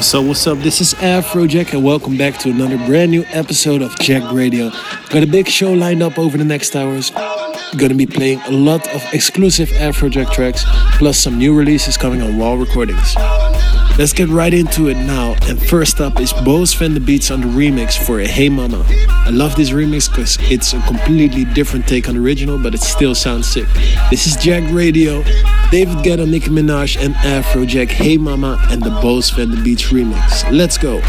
So what's up? This is Afrojack and welcome back to another brand new episode of Jacked Radio. Got a big show lined up over the next hours. Gonna be playing a lot of exclusive Afrojack tracks, plus some new releases coming on Wall Recordings. Let's get right into it now. And first up is Boaz van de Beatz on the remix for Hey Mama. I love this remix because it's a completely different take on the original, but it still sounds sick. This is Jacked Radio, David Guetta, Nicki Minaj, and Afrojack Hey Mama and the Boaz van de Beatz remix. Let's go.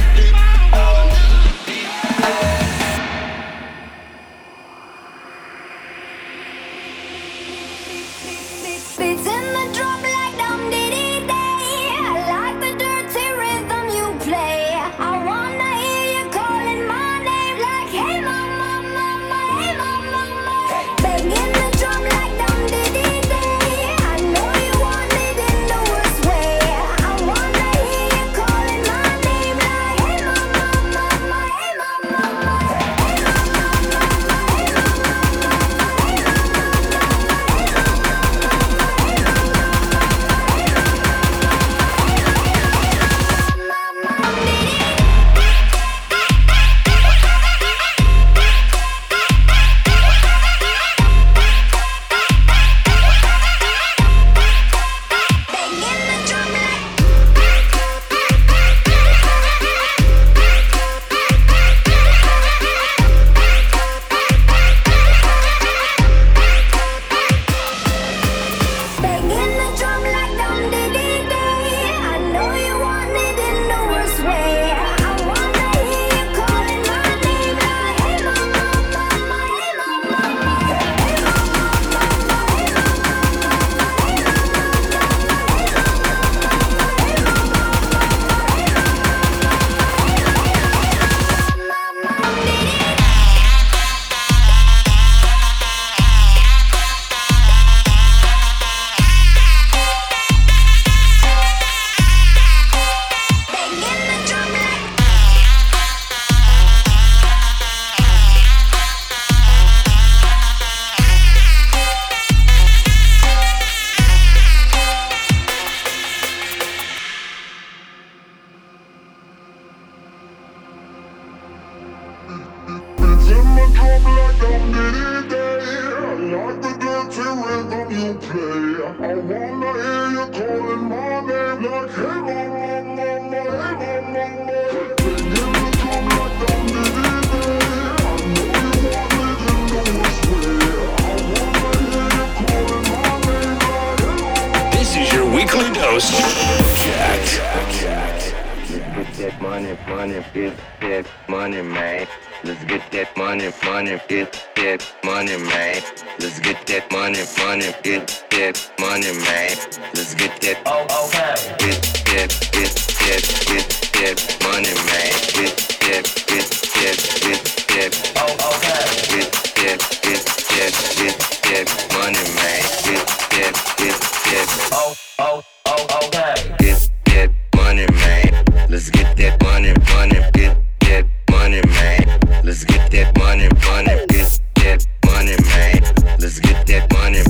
Money, money, get that money, man. Let's get that money, money, get that money, man. Let's get that money, money, get that money, man. Let's get that. Oh, oh okay. Get that, get that, get that money, man. Get that, get that, get that. Oh, oh okay. Get that, get that, get that money, man. Get that, get that. Oh, oh, oh, oh okay. Get that money, man. Let's get that money, money, get that money, man. Let's get that money, money, get that money, man. Let's get that money,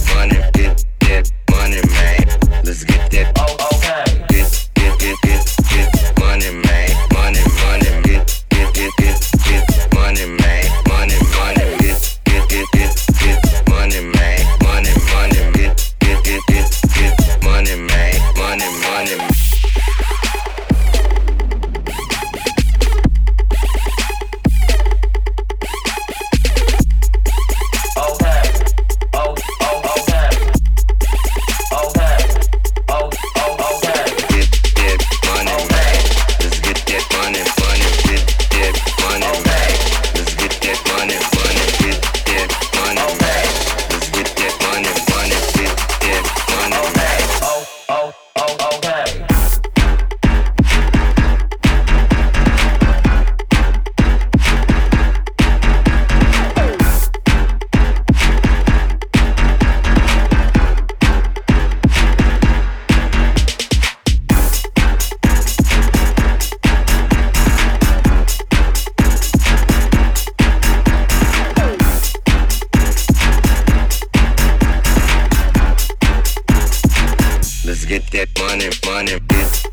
get that money, money, bitch.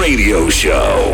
Radio Show.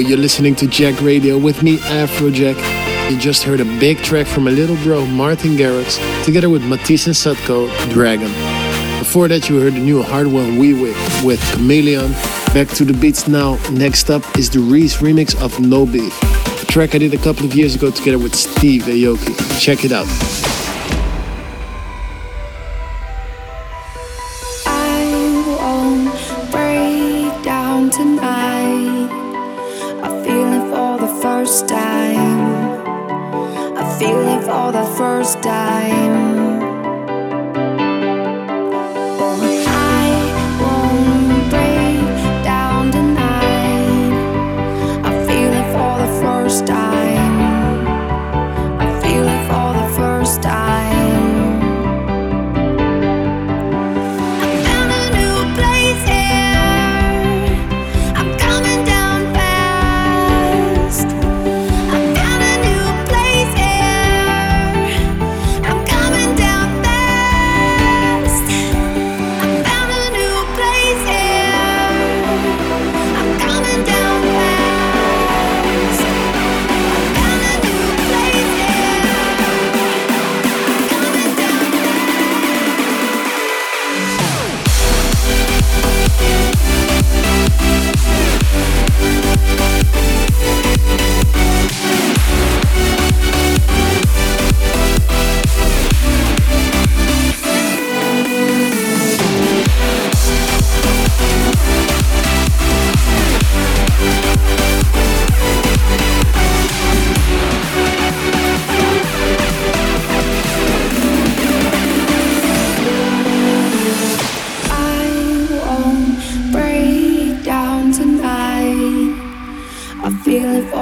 You're listening to Jacked Radio with me, Afrojack. You just heard a big track from my little bro, Martin Garrix, together with Matisse and Sadko, Dragon. Before that, you heard the new Hardwell Wiwek with Chameleon. Back to the beats now. Next up is the Reese remix of No Beef, a track I did a couple of years ago together with Steve Aoki. Check it out.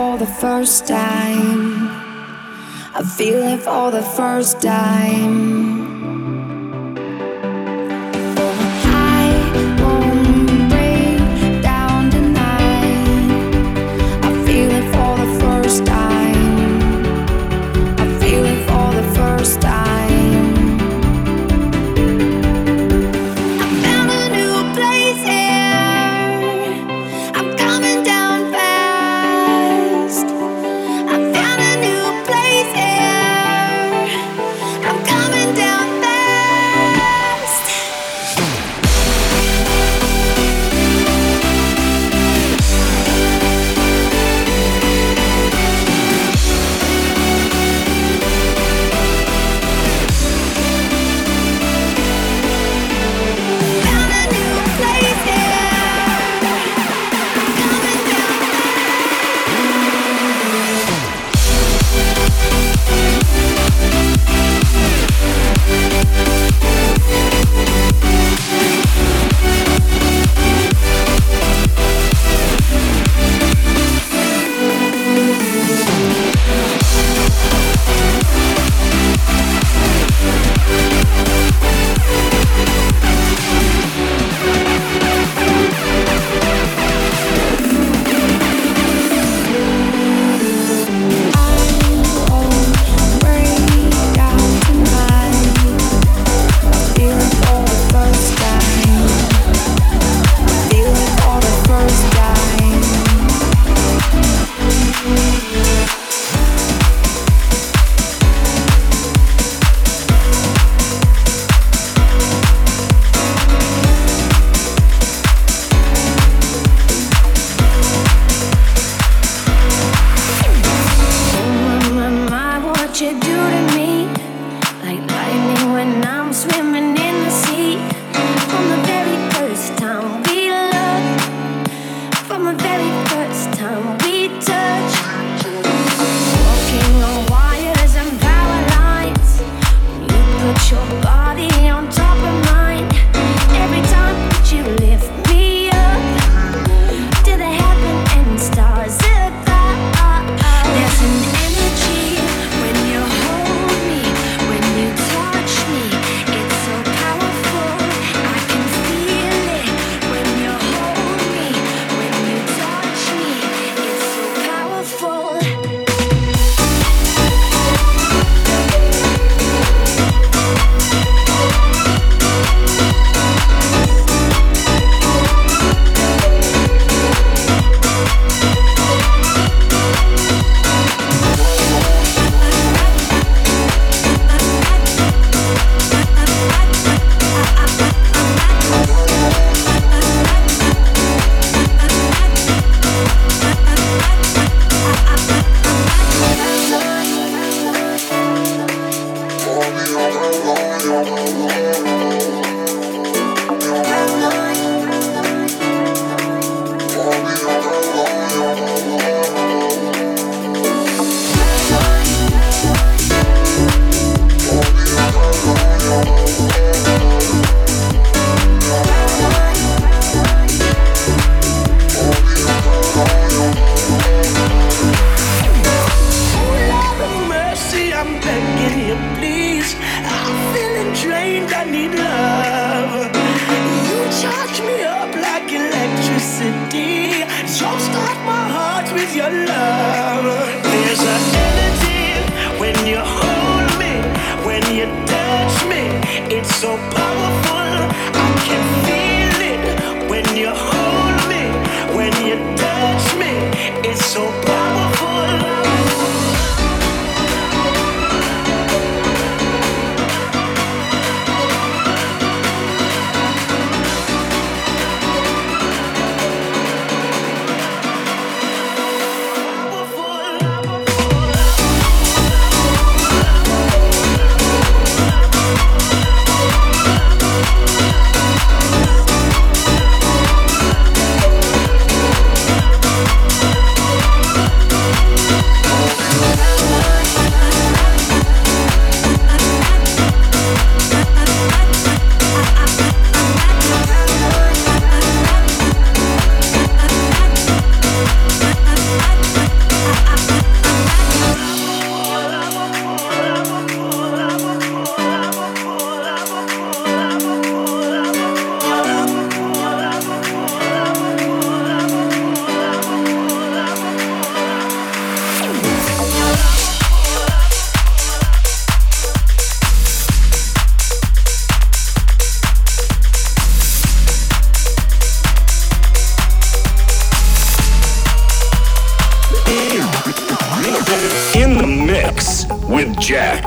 for the first time. I feel it for the first time. Jack,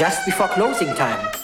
just before closing time.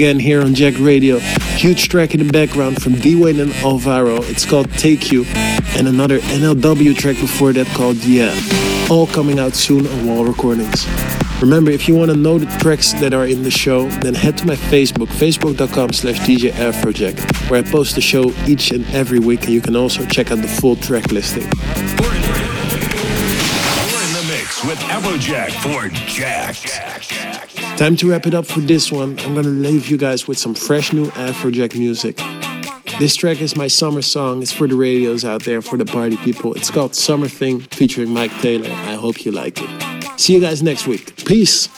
Again here on Jacked Radio. Huge track in the background from Dwayne and Alvaro. It's called Take You. And another NLW track before that called Yeah. All coming out soon on Wall Recordings. Remember, if you want to know the tracks that are in the show, then head to my Facebook, facebook.com slash DJ Afrojack, where I post the show each and every week, and you can also check out the full track listing. We're in the mix with Afrojack for Jack. Time to wrap it up for this one. I'm gonna leave you guys with some fresh new Afrojack music. This track is my summer song. It's for the radios out there, for the party people. It's called Summer Thing featuring Mike Taylor. I hope you like it. See you guys next week. Peace.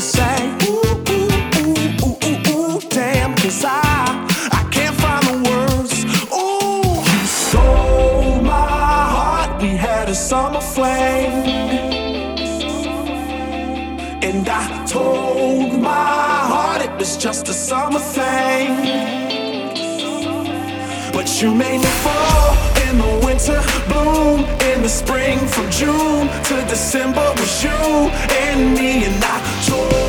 Say, ooh, ooh, ooh, ooh, ooh, ooh, damn. Cause I, I can't find the words. You stole my heart. We had a summer flame. And I told my heart it was just a summer thing. But you made me fall in the winter, bloom in the spring, from June to December was you and me. And I told